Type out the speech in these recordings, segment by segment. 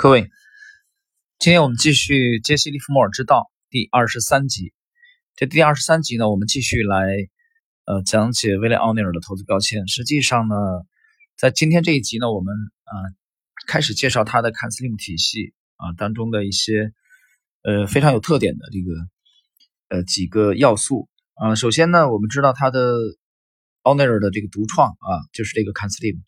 各位，今天我们继续《杰西·利弗莫尔之道》第二十三集。这第二十三集呢，我们继续来呃讲解威廉·奥尼尔的投资标签。实际上呢，在今天这一集呢，我们啊开始介绍他的坎斯利姆体系啊当中的一些呃非常有特点的这个呃几个要素啊。首先呢，我们知道他的奥尼尔的这个独创啊，就是这个坎斯利姆。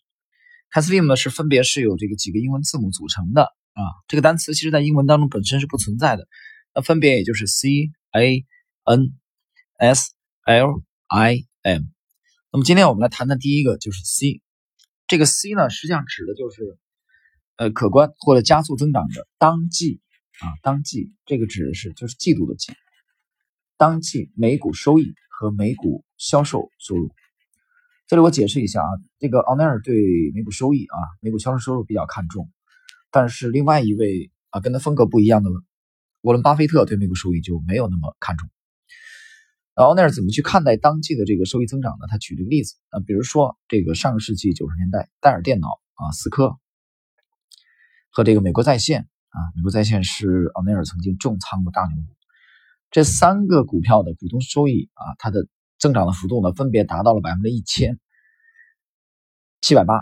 坎斯利姆呢是分别是有这个几个英文字母组成的。啊，这个单词其实在英文当中本身是不存在的，那分别也就是 C A N S L I M。那么今天我们来谈谈第一个，就是 C。这个 C 呢，实际上指的就是呃可观或者加速增长的当季啊，当季这个指的是就是季度的季，当季每股收益和每股销售收入。这里我解释一下啊，这个奥尼尔对每股收益啊，每股销售收入比较看重。但是另外一位啊，跟他风格不一样的沃伦·巴菲特对每股收益就没有那么看重。奥尼尔怎么去看待当季的这个收益增长呢？他举了个例子啊，比如说这个上个世纪九十年代，戴尔电脑啊、思科和这个美国在线啊，美国在线是奥尼尔曾经重仓的大牛股。这三个股票的股东收益啊，它的增长的幅度呢，分别达到了百分之一千七百八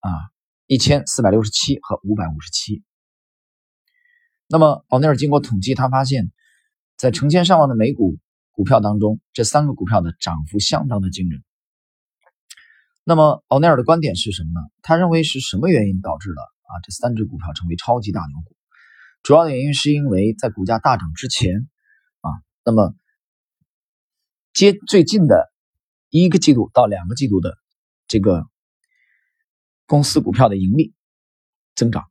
啊。一千四百六十七和五百五十七。那么奥尼尔经过统计，他发现，在成千上万的美股股票当中，这三个股票的涨幅相当的惊人。那么奥尼尔的观点是什么呢？他认为是什么原因导致了啊这三只股票成为超级大牛股？主要的原因是因为在股价大涨之前啊，那么接最近的一个季度到两个季度的这个。公司股票的盈利增长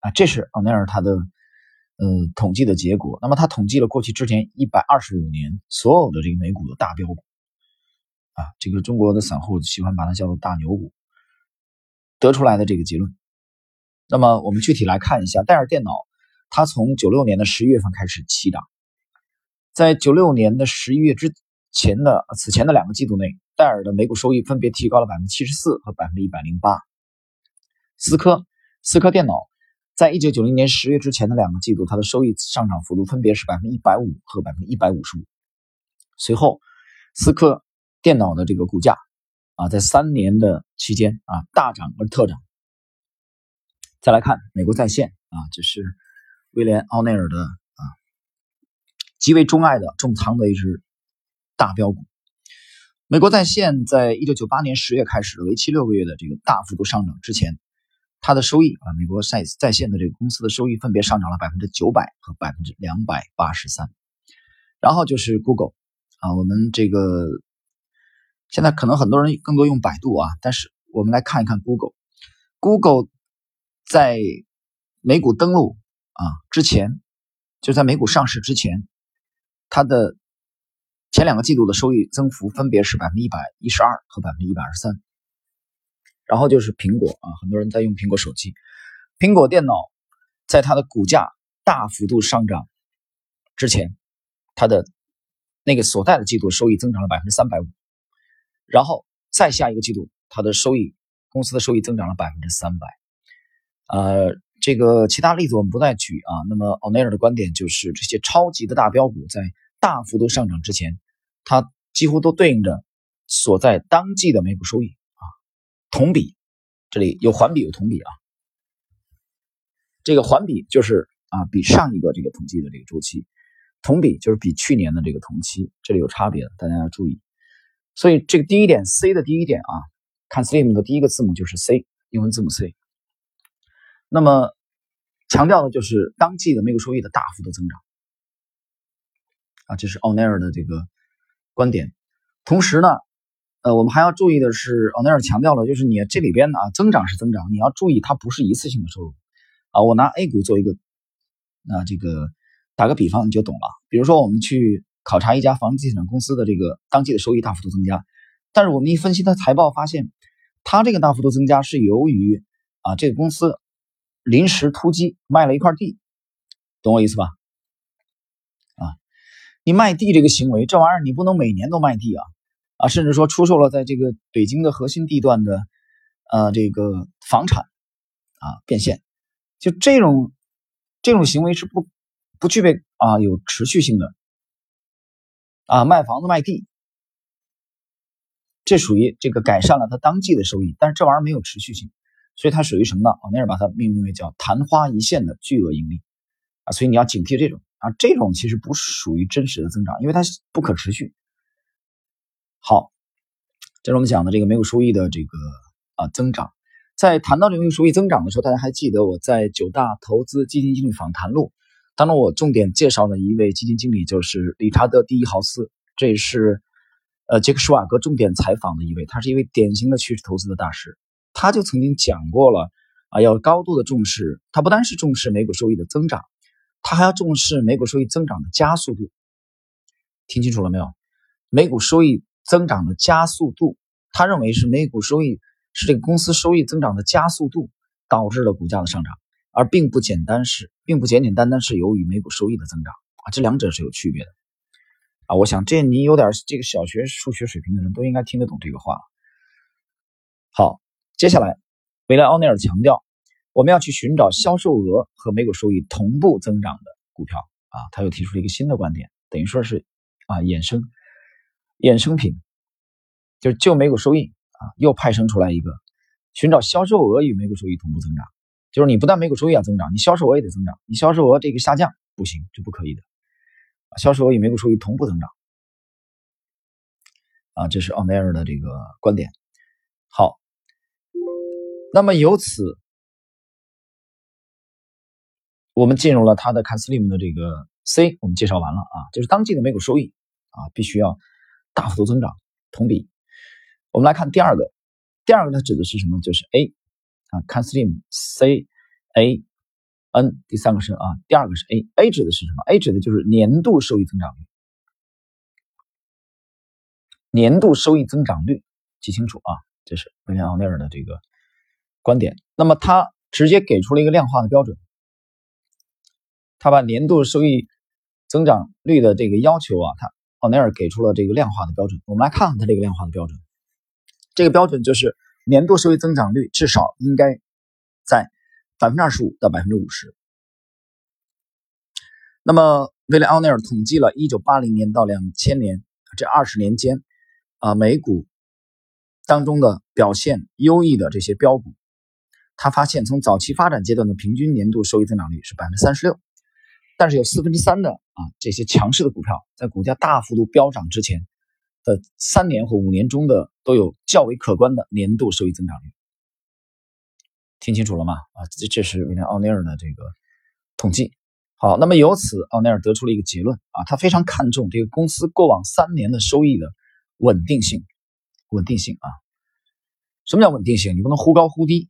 啊，这是奥尼尔他的呃统计的结果。那么他统计了过去之前一百二十五年所有的这个美股的大标股啊，这个中国的散户喜欢把它叫做大牛股，得出来的这个结论。那么我们具体来看一下，戴尔电脑，它从九六年的十一月份开始起涨，在九六年的十一月之前的此前的两个季度内。戴尔的每股收益分别提高了百分之七十四和百分之一百零八。思科，思科电脑在一九九零年十月之前的两个季度，它的收益上涨幅度分别是百分之一百五和百分之一百五十五。随后，思科电脑的这个股价啊，在三年的期间啊大涨而特涨。再来看美国在线啊，这是威廉奥内尔的啊极为钟爱的重仓的一只大标股。美国在线在一九九八年十月开始为期六个月的这个大幅度上涨之前，它的收益啊，美国在在线的这个公司的收益分别上涨了百分之九百和百分之两百八十三。然后就是 Google 啊，我们这个现在可能很多人更多用百度啊，但是我们来看一看 Google，Google 在美股登陆啊之前，就在美股上市之前，它的。前两个季度的收益增幅分别是百分之一百一十二和百分之一百二十三。然后就是苹果啊，很多人在用苹果手机。苹果电脑在它的股价大幅度上涨之前，它的那个所在的季度收益增长了百分之三百五。然后再下一个季度，它的收益公司的收益增长了百分之三百。呃，这个其他例子我们不再举啊。那么奥内尔的观点就是，这些超级的大标股在。大幅度上涨之前，它几乎都对应着所在当季的每股收益啊，同比，这里有环比有同比啊。这个环比就是啊，比上一个这个统计的这个周期，同比就是比去年的这个同期，这里有差别的，大家要注意。所以这个第一点，C 的第一点啊，看 Slim 的第一个字母就是 C，英文字母 C。那么强调的就是当季的每股收益的大幅度增长。啊，这是奥尼尔的这个观点。同时呢，呃，我们还要注意的是，奥尼尔强调了，就是你这里边啊，增长是增长，你要注意它不是一次性的收入。啊，我拿 A 股做一个，那这个打个比方你就懂了。比如说，我们去考察一家房地产公司的这个当季的收益大幅度增加，但是我们一分析它财报，发现它这个大幅度增加是由于啊，这个公司临时突击卖了一块地，懂我意思吧？你卖地这个行为，这玩意儿你不能每年都卖地啊，啊，甚至说出售了在这个北京的核心地段的，呃，这个房产，啊，变现，就这种这种行为是不不具备啊有持续性的。啊卖房子卖地，这属于这个改善了他当季的收益，但是这玩意儿没有持续性，所以它属于什么呢？奥内尔把它命名为叫昙花一现的巨额盈利。啊，所以你要警惕这种啊，这种其实不属于真实的增长，因为它不可持续。好，这是我们讲的这个每股收益的这个啊增长。在谈到这个收益增长的时候，大家还记得我在九大投资基金经理访谈录当中，我重点介绍的一位基金经理就是理查德·第一豪斯，这也是呃杰克·舒瓦格重点采访的一位，他是一位典型的趋势投资的大师。他就曾经讲过了啊，要高度的重视，他不单是重视每股收益的增长，他还要重视每股收益增长的加速度。听清楚了没有？每股收益。增长的加速度，他认为是每股收益是这个公司收益增长的加速度导致了股价的上涨，而并不简单是，并不简简单单是由于每股收益的增长啊，这两者是有区别的啊。我想这你有点这个小学数学水平的人都应该听得懂这个话。好，接下来维莱奥内尔强调，我们要去寻找销售额和每股收益同步增长的股票啊，他又提出了一个新的观点，等于说是啊衍生。衍生品就是就每股收益啊，又派生出来一个寻找销售额与每股收益同步增长，就是你不但每股收益要增长，你销售额也得增长。你销售额这个下降不行，这不可以的。销售额与每股收益同步增长啊，这是奥内尔的这个观点。好，那么由此我们进入了他的看 Slim 的这个 C，我们介绍完了啊，就是当季的每股收益啊，必须要。大幅度增长，同比。我们来看第二个，第二个它指的是什么？就是 A 啊，Conslim C A N。第三个是啊，第二个是 A，A 指的是什么？A 指的就是年度收益增长率。年度收益增长率，记清楚啊，这是威廉奥尼尔的这个观点。那么他直接给出了一个量化的标准，他把年度收益增长率的这个要求啊，他。奥尼尔给出了这个量化的标准，我们来看看他这个量化的标准。这个标准就是年度收益增长率至少应该在百分之二十五到百分之五十。那么，威廉奥尼尔统计了一九八零年到两千年这二十年间啊美股当中的表现优异的这些标股，他发现从早期发展阶段的平均年度收益增长率是百分之三十六。但是有四分之三的啊这些强势的股票，在股价大幅度飙涨之前的三年或五年中的都有较为可观的年度收益增长率。听清楚了吗？啊，这这是威廉奥尼尔的这个统计。好，那么由此奥尼尔得出了一个结论啊，他非常看重这个公司过往三年的收益的稳定性。稳定性啊，什么叫稳定性？你不能忽高忽低。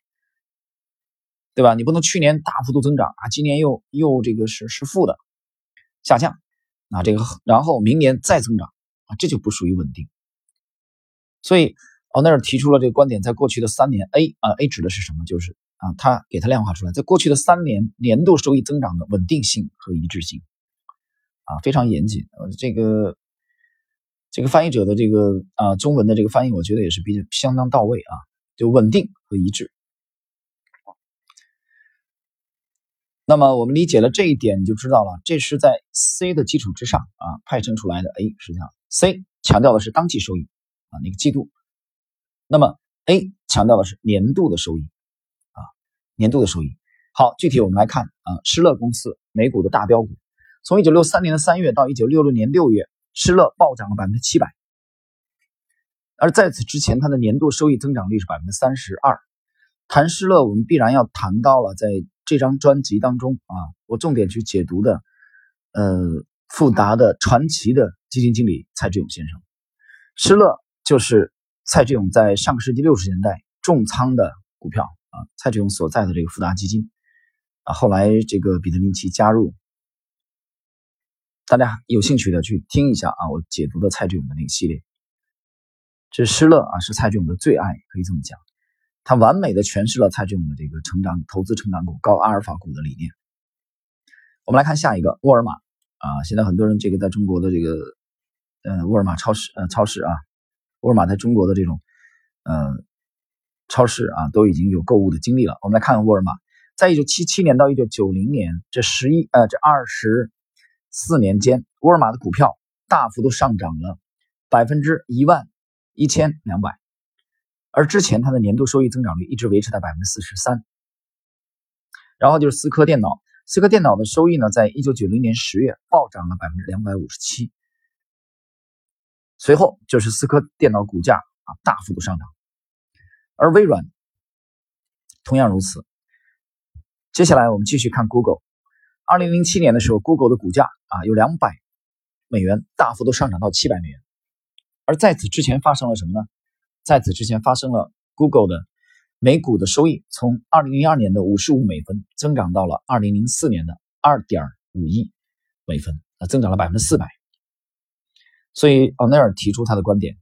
对吧？你不能去年大幅度增长啊，今年又又这个是是负的下降，啊这个然后明年再增长啊，这就不属于稳定。所以奥内尔提出了这个观点，在过去的三年，A 啊 A 指的是什么？就是啊，他给他量化出来，在过去的三年年度收益增长的稳定性和一致性啊，非常严谨。呃，这个这个翻译者的这个啊中文的这个翻译，我觉得也是比较相当到位啊，就稳定和一致。那么我们理解了这一点，你就知道了，这是在 C 的基础之上啊派生出来的 A。实际上，C 强调的是当季收益啊那个季度，那么 A 强调的是年度的收益啊年度的收益。好，具体我们来看啊，施乐公司美股的大标股，从一九六三年的三月到一九六六年六月，施乐暴涨了百分之七百，而在此之前，它的年度收益增长率是百分之三十二。谈施乐，我们必然要谈到了在。这张专辑当中啊，我重点去解读的，呃，富达的传奇的基金经理蔡志勇先生，施乐就是蔡志勇在上个世纪六十年代重仓的股票啊，蔡志勇所在的这个富达基金。啊，后来这个彼得林奇加入，大家有兴趣的去听一下啊，我解读的蔡志勇的那个系列，这施乐啊是蔡志勇的最爱，可以这么讲。他完美的诠释了蔡志勇的这个成长投资成长股高阿尔法股的理念。我们来看下一个沃尔玛啊，现在很多人这个在中国的这个呃沃尔玛超市呃超市啊，沃尔玛在中国的这种呃超市啊都已经有购物的经历了。我们来看看沃尔玛在一九七七年到一九九零年这十一呃这二十四年间，沃尔玛的股票大幅度上涨了百分之一万一千两百，而之前它的年度收益增长率一直维持在百分之四十三。然后就是思科电脑，思科电脑的收益呢，在一九九零年十月暴涨了百分之两百五十七，随后就是思科电脑股价啊大幅度上涨，而微软同样如此。接下来我们继续看 Google，二零零七年的时候，Google 的股价啊有两百美元大幅度上涨到七百美元，而在此之前发生了什么呢？在此之前发生了 Google 的。每股的收益从二零零二年的五十五美分增长到了二零零四年的二点五亿美分，啊，增长了百分之四百。所以奥内尔提出他的观点：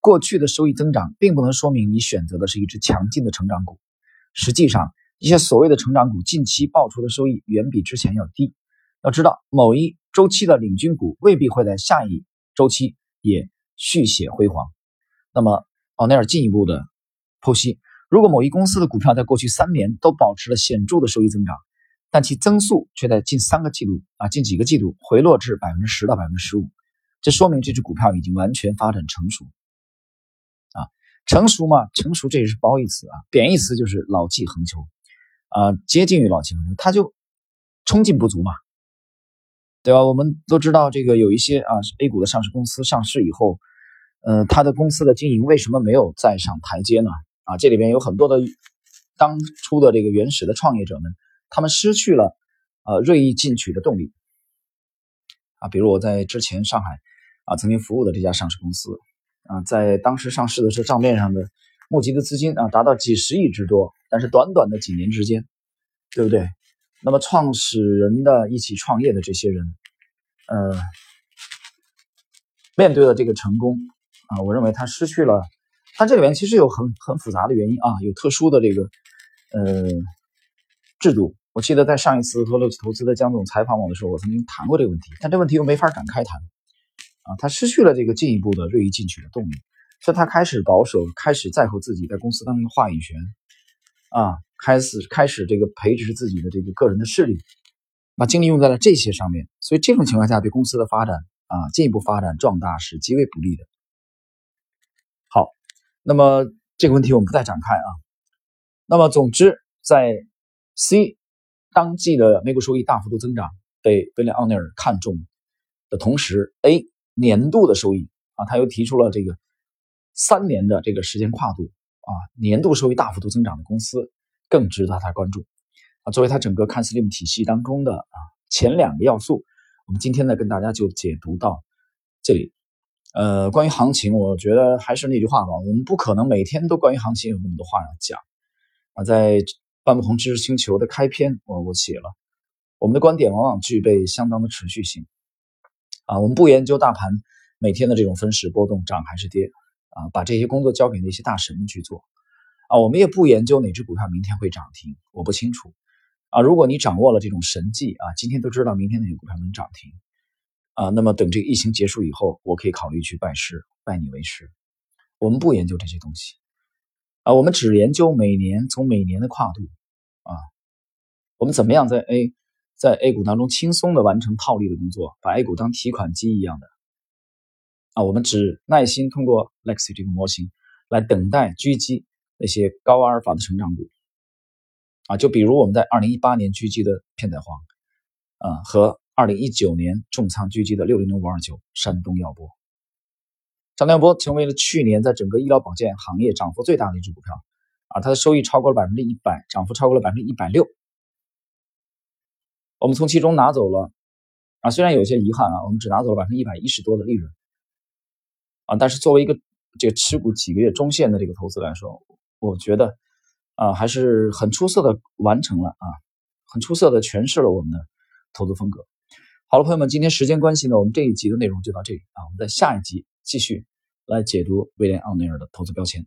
过去的收益增长并不能说明你选择的是一只强劲的成长股。实际上，一些所谓的成长股近期爆出的收益远比之前要低。要知道，某一周期的领军股未必会在下一周期也续写辉煌。那么，奥内尔进一步的剖析。如果某一公司的股票在过去三年都保持了显著的收益增长，但其增速却在近三个季度啊近几个季度回落至百分之十到百分之十五，这说明这只股票已经完全发展成熟。啊，成熟嘛，成熟这也是褒义词啊，贬义词就是老气横秋，啊，接近于老气横秋，它就冲劲不足嘛，对吧？我们都知道这个有一些啊 A 股的上市公司上市以后，呃，他的公司的经营为什么没有再上台阶呢？啊，这里边有很多的当初的这个原始的创业者们，他们失去了呃锐意进取的动力啊。比如我在之前上海啊曾经服务的这家上市公司啊，在当时上市的时候，账面上的募集的资金啊达到几十亿之多，但是短短的几年之间，对不对？那么创始人的一起创业的这些人，呃，面对了这个成功啊，我认为他失去了。它这里面其实有很很复杂的原因啊，有特殊的这个呃制度。我记得在上一次和乐投资的江总采访我的时候，我曾经谈过这个问题，但这问题又没法展开谈啊。他失去了这个进一步的锐意进取的动力，所以他开始保守，开始在乎自己在公司当中的话语权啊，开始开始这个培植自己的这个个人的势力，把精力用在了这些上面。所以这种情况下，对公司的发展啊进一步发展壮大是极为不利的。那么这个问题我们不再展开啊。那么总之，在 C 当季的每股收益大幅度增长被威廉奥尼尔看中的同时，A 年度的收益啊，他又提出了这个三年的这个时间跨度啊，年度收益大幅度增长的公司更值得他关注啊。作为他整个看 Slim 体系当中的啊前两个要素，我们今天呢跟大家就解读到这里。呃，关于行情，我觉得还是那句话吧，我们不可能每天都关于行情有那么多话要讲啊。在半不同知识星球的开篇，我我写了，我们的观点往往具备相当的持续性啊。我们不研究大盘每天的这种分时波动涨还是跌啊，把这些工作交给那些大神们去做啊。我们也不研究哪只股票明天会涨停，我不清楚啊。如果你掌握了这种神技啊，今天都知道明天哪个股票能涨停。啊，那么等这个疫情结束以后，我可以考虑去拜师，拜你为师。我们不研究这些东西，啊，我们只研究每年从每年的跨度，啊，我们怎么样在 A 在 A 股当中轻松的完成套利的工作，把 A 股当提款机一样的，啊，我们只耐心通过 Lexi 这个模型来等待狙击那些高阿尔法的成长股，啊，就比如我们在二零一八年狙击的片仔癀，啊和。二零一九年重仓狙击的六零零五二九山东药波，山东药波成为了去年在整个医疗保健行业涨幅最大的一只股票，啊，它的收益超过了百分之一百，涨幅超过了百分之一百六。我们从其中拿走了，啊，虽然有些遗憾啊，我们只拿走了百分之一百一十多的利润，啊，但是作为一个这个持股几个月中线的这个投资来说，我觉得啊，还是很出色的完成了啊，很出色的诠释了我们的投资风格。好了，朋友们，今天时间关系呢，我们这一集的内容就到这里啊。我们在下一集继续来解读威廉奥尼尔的投资标签。